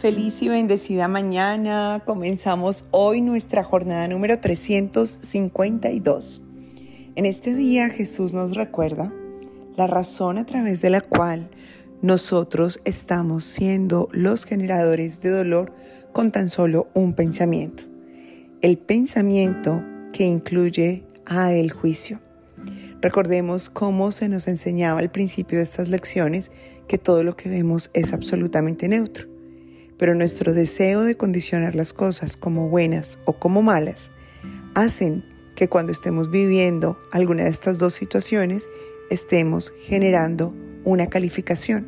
Feliz y bendecida mañana. Comenzamos hoy nuestra jornada número 352. En este día Jesús nos recuerda la razón a través de la cual nosotros estamos siendo los generadores de dolor con tan solo un pensamiento. El pensamiento que incluye a el juicio. Recordemos cómo se nos enseñaba al principio de estas lecciones que todo lo que vemos es absolutamente neutro. Pero nuestro deseo de condicionar las cosas como buenas o como malas hacen que cuando estemos viviendo alguna de estas dos situaciones estemos generando una calificación.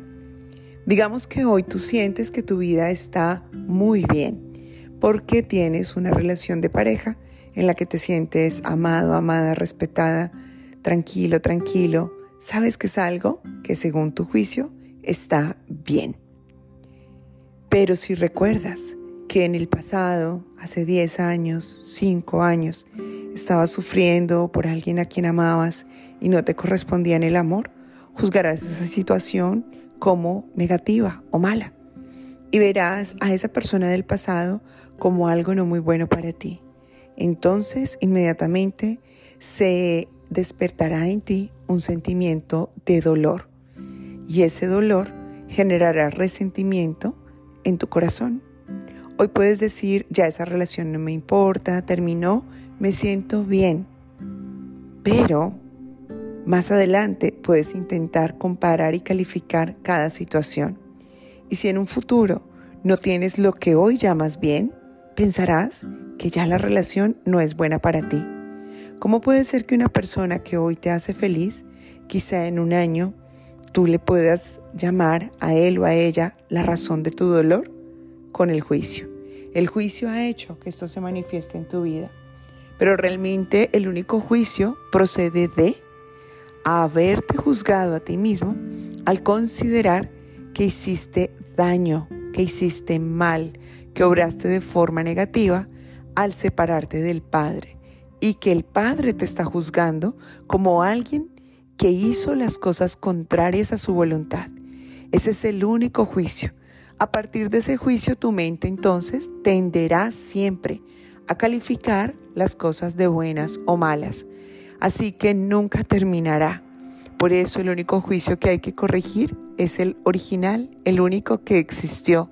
Digamos que hoy tú sientes que tu vida está muy bien porque tienes una relación de pareja en la que te sientes amado, amada, respetada, tranquilo, tranquilo, sabes que es algo que según tu juicio está bien. Pero si recuerdas que en el pasado, hace 10 años, 5 años, estabas sufriendo por alguien a quien amabas y no te correspondía en el amor, juzgarás esa situación como negativa o mala y verás a esa persona del pasado como algo no muy bueno para ti. Entonces, inmediatamente se despertará en ti un sentimiento de dolor y ese dolor generará resentimiento en tu corazón. Hoy puedes decir, ya esa relación no me importa, terminó, me siento bien. Pero más adelante puedes intentar comparar y calificar cada situación. Y si en un futuro no tienes lo que hoy llamas bien, pensarás que ya la relación no es buena para ti. ¿Cómo puede ser que una persona que hoy te hace feliz, quizá en un año, tú le puedas llamar a él o a ella la razón de tu dolor? Con el juicio. El juicio ha hecho que esto se manifieste en tu vida. Pero realmente el único juicio procede de haberte juzgado a ti mismo al considerar que hiciste daño, que hiciste mal, que obraste de forma negativa al separarte del Padre y que el Padre te está juzgando como alguien que hizo las cosas contrarias a su voluntad. Ese es el único juicio. A partir de ese juicio tu mente entonces tenderá siempre a calificar las cosas de buenas o malas. Así que nunca terminará. Por eso el único juicio que hay que corregir es el original, el único que existió.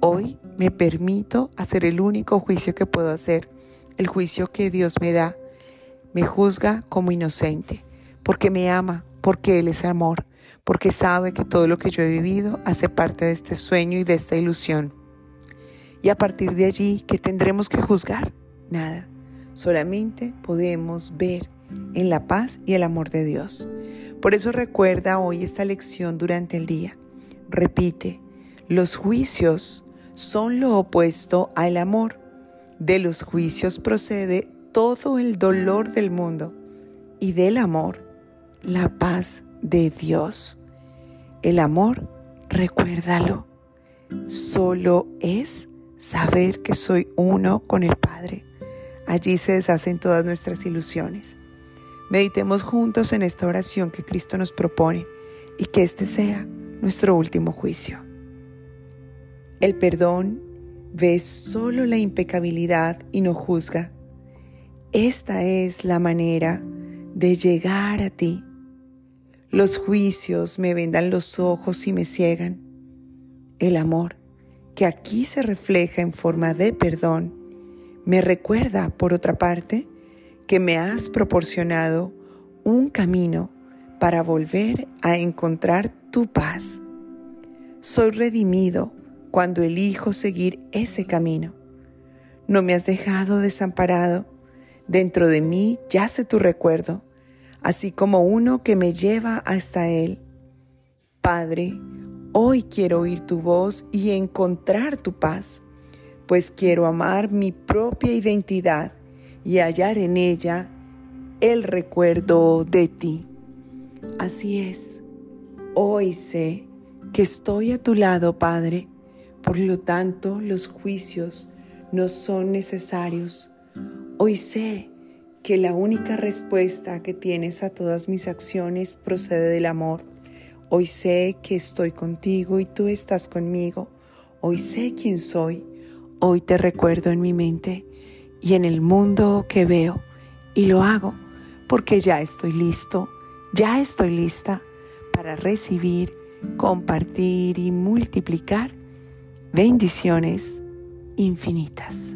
Hoy me permito hacer el único juicio que puedo hacer el juicio que Dios me da. Me juzga como inocente, porque me ama, porque Él es amor, porque sabe que todo lo que yo he vivido hace parte de este sueño y de esta ilusión. Y a partir de allí, ¿qué tendremos que juzgar? Nada. Solamente podemos ver en la paz y el amor de Dios. Por eso recuerda hoy esta lección durante el día. Repite, los juicios son lo opuesto al amor. De los juicios procede todo el dolor del mundo y del amor, la paz de Dios. El amor, recuérdalo, solo es saber que soy uno con el Padre. Allí se deshacen todas nuestras ilusiones. Meditemos juntos en esta oración que Cristo nos propone y que este sea nuestro último juicio. El perdón ve solo la impecabilidad y no juzga. Esta es la manera de llegar a ti. Los juicios me vendan los ojos y me ciegan. El amor, que aquí se refleja en forma de perdón, me recuerda, por otra parte, que me has proporcionado un camino para volver a encontrar tu paz. Soy redimido cuando elijo seguir ese camino. No me has dejado desamparado. Dentro de mí yace tu recuerdo, así como uno que me lleva hasta Él. Padre, hoy quiero oír tu voz y encontrar tu paz, pues quiero amar mi propia identidad y hallar en ella el recuerdo de ti. Así es, hoy sé que estoy a tu lado, Padre, por lo tanto, los juicios no son necesarios. Hoy sé que la única respuesta que tienes a todas mis acciones procede del amor. Hoy sé que estoy contigo y tú estás conmigo. Hoy sé quién soy, hoy te recuerdo en mi mente y en el mundo que veo y lo hago porque ya estoy listo, ya estoy lista para recibir, compartir y multiplicar bendiciones infinitas.